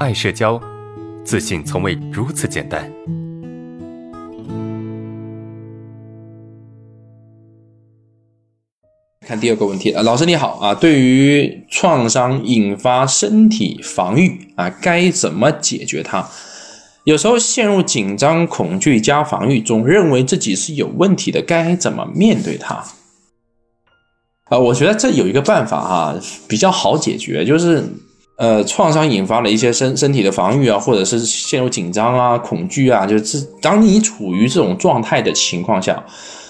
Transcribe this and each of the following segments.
爱社交，自信从未如此简单。看第二个问题，呃，老师你好啊，对于创伤引发身体防御啊，该怎么解决它？有时候陷入紧张、恐惧加防御中，认为自己是有问题的，该怎么面对它？啊，我觉得这有一个办法哈，比较好解决，就是呃，创伤引发了一些身身体的防御啊，或者是陷入紧张啊、恐惧啊，就是当你处于这种状态的情况下，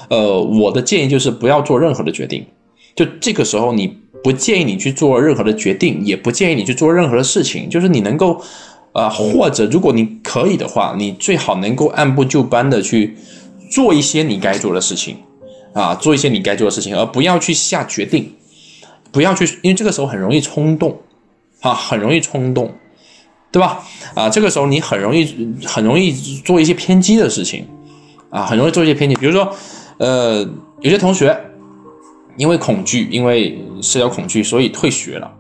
呃，我的建议就是不要做任何的决定，就这个时候你不建议你去做任何的决定，也不建议你去做任何的事情，就是你能够。啊，或者如果你可以的话，你最好能够按部就班的去做一些你该做的事情，啊，做一些你该做的事情，而不要去下决定，不要去，因为这个时候很容易冲动，啊，很容易冲动，对吧？啊，这个时候你很容易很容易做一些偏激的事情，啊，很容易做一些偏激，比如说，呃，有些同学因为恐惧，因为社交恐惧，所以退学了。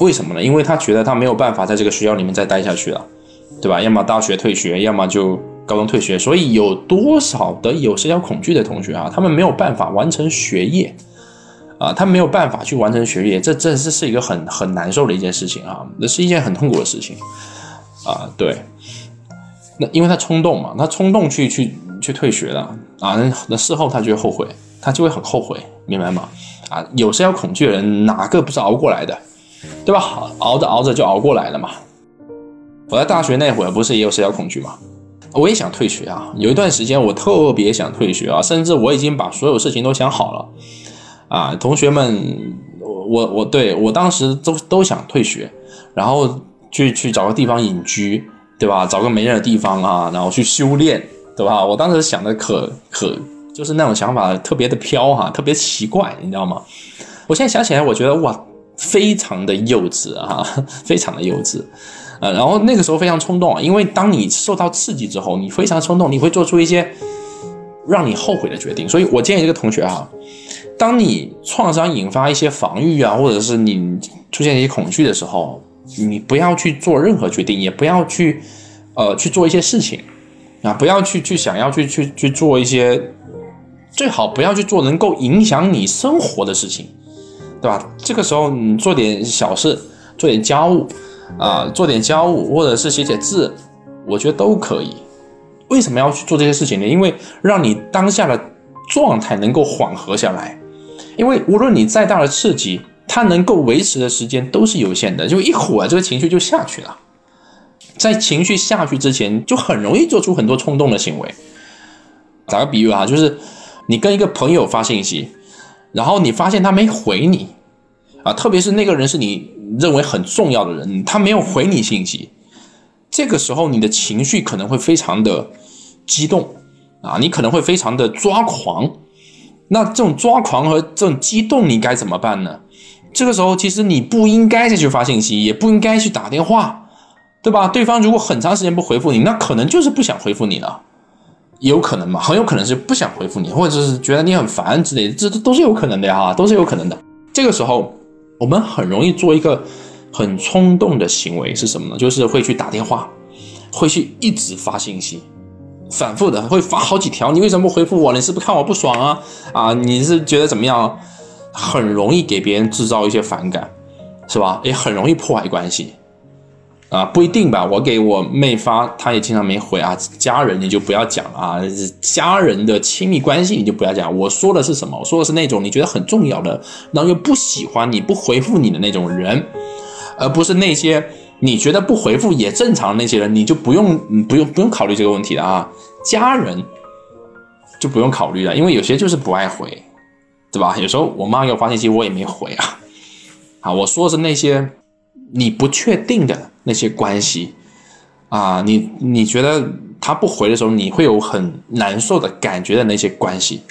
为什么呢？因为他觉得他没有办法在这个学校里面再待下去了，对吧？要么大学退学，要么就高中退学。所以有多少的有社交恐惧的同学啊，他们没有办法完成学业啊，他没有办法去完成学业，这这这是一个很很难受的一件事情啊，那是一件很痛苦的事情啊。对，那因为他冲动嘛，他冲动去去去退学了啊，那事后他就会后悔，他就会很后悔，明白吗？啊，有社交恐惧的人哪个不是熬过来的？对吧？熬着熬着就熬过来了嘛。我在大学那会儿不是也有社交恐惧吗？我也想退学啊。有一段时间我特别想退学啊，甚至我已经把所有事情都想好了啊。同学们，我我我对我当时都都想退学，然后去去找个地方隐居，对吧？找个没人的地方啊，然后去修炼，对吧？我当时想的可可就是那种想法特别的飘哈，特别奇怪，你知道吗？我现在想起来，我觉得哇。非常的幼稚啊，非常的幼稚，呃，然后那个时候非常冲动，因为当你受到刺激之后，你非常冲动，你会做出一些让你后悔的决定。所以我建议这个同学啊，当你创伤引发一些防御啊，或者是你出现一些恐惧的时候，你不要去做任何决定，也不要去呃去做一些事情啊，不要去去想要去去去做一些，最好不要去做能够影响你生活的事情。对吧？这个时候你做点小事，做点家务，啊，做点家务，或者是写写字，我觉得都可以。为什么要去做这些事情呢？因为让你当下的状态能够缓和下来。因为无论你再大的刺激，它能够维持的时间都是有限的，就一会儿这个情绪就下去了。在情绪下去之前，就很容易做出很多冲动的行为。打个比喻啊，就是你跟一个朋友发信息。然后你发现他没回你，啊，特别是那个人是你认为很重要的人，他没有回你信息，这个时候你的情绪可能会非常的激动，啊，你可能会非常的抓狂。那这种抓狂和这种激动，你该怎么办呢？这个时候其实你不应该再去发信息，也不应该去打电话，对吧？对方如果很长时间不回复你，那可能就是不想回复你了。有可能嘛？很有可能是不想回复你，或者是觉得你很烦之类的，这这都是有可能的呀，都是有可能的。这个时候，我们很容易做一个很冲动的行为是什么呢？就是会去打电话，会去一直发信息，反复的会发好几条。你为什么不回复我？你是不是看我不爽啊？啊，你是觉得怎么样？很容易给别人制造一些反感，是吧？也很容易破坏关系。啊，不一定吧。我给我妹发，她也经常没回啊。家人你就不要讲啊，家人的亲密关系你就不要讲。我说的是什么？我说的是那种你觉得很重要的，然后又不喜欢你不回复你的那种人，而不是那些你觉得不回复也正常那些人，你就不用不用不用考虑这个问题了啊。家人就不用考虑了，因为有些就是不爱回，对吧？有时候我妈给我发信息，我也没回啊。啊，我说的是那些你不确定的。那些关系，啊，你你觉得他不回的时候，你会有很难受的感觉的那些关系，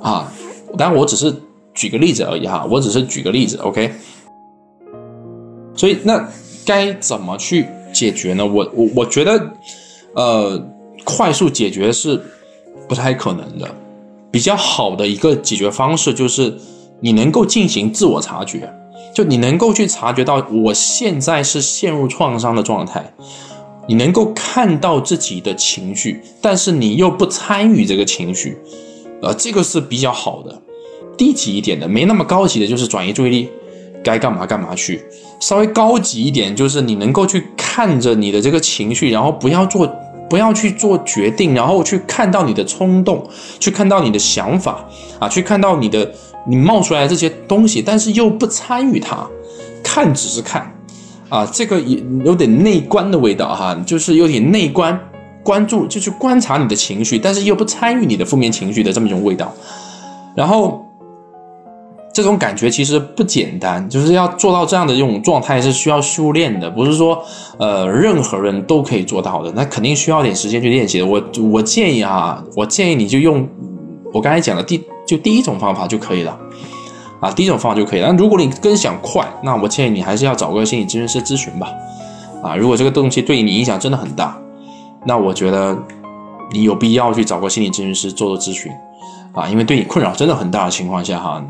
啊，当然我只是举个例子而已哈，我只是举个例子，OK。所以那该怎么去解决呢？我我我觉得，呃，快速解决是不太可能的。比较好的一个解决方式就是你能够进行自我察觉。就你能够去察觉到我现在是陷入创伤的状态，你能够看到自己的情绪，但是你又不参与这个情绪，呃，这个是比较好的。低级一点的，没那么高级的，就是转移注意力，该干嘛干嘛去。稍微高级一点，就是你能够去看着你的这个情绪，然后不要做，不要去做决定，然后去看到你的冲动，去看到你的想法啊，去看到你的你冒出来这些东西，但是又不参与它，看只是看啊，这个也有点内观的味道哈，就是有点内观，关注就去观察你的情绪，但是又不参与你的负面情绪的这么一种味道，然后。这种感觉其实不简单，就是要做到这样的这种状态是需要修炼的，不是说呃任何人都可以做到的，那肯定需要点时间去练习的。我我建议啊，我建议你就用我刚才讲的第就第一种方法就可以了啊，第一种方法就可以了。那如果你更想快，那我建议你还是要找个心理咨询师咨询吧。啊，如果这个东西对你影响真的很大，那我觉得你有必要去找个心理咨询师做做咨询啊，因为对你困扰真的很大的情况下哈。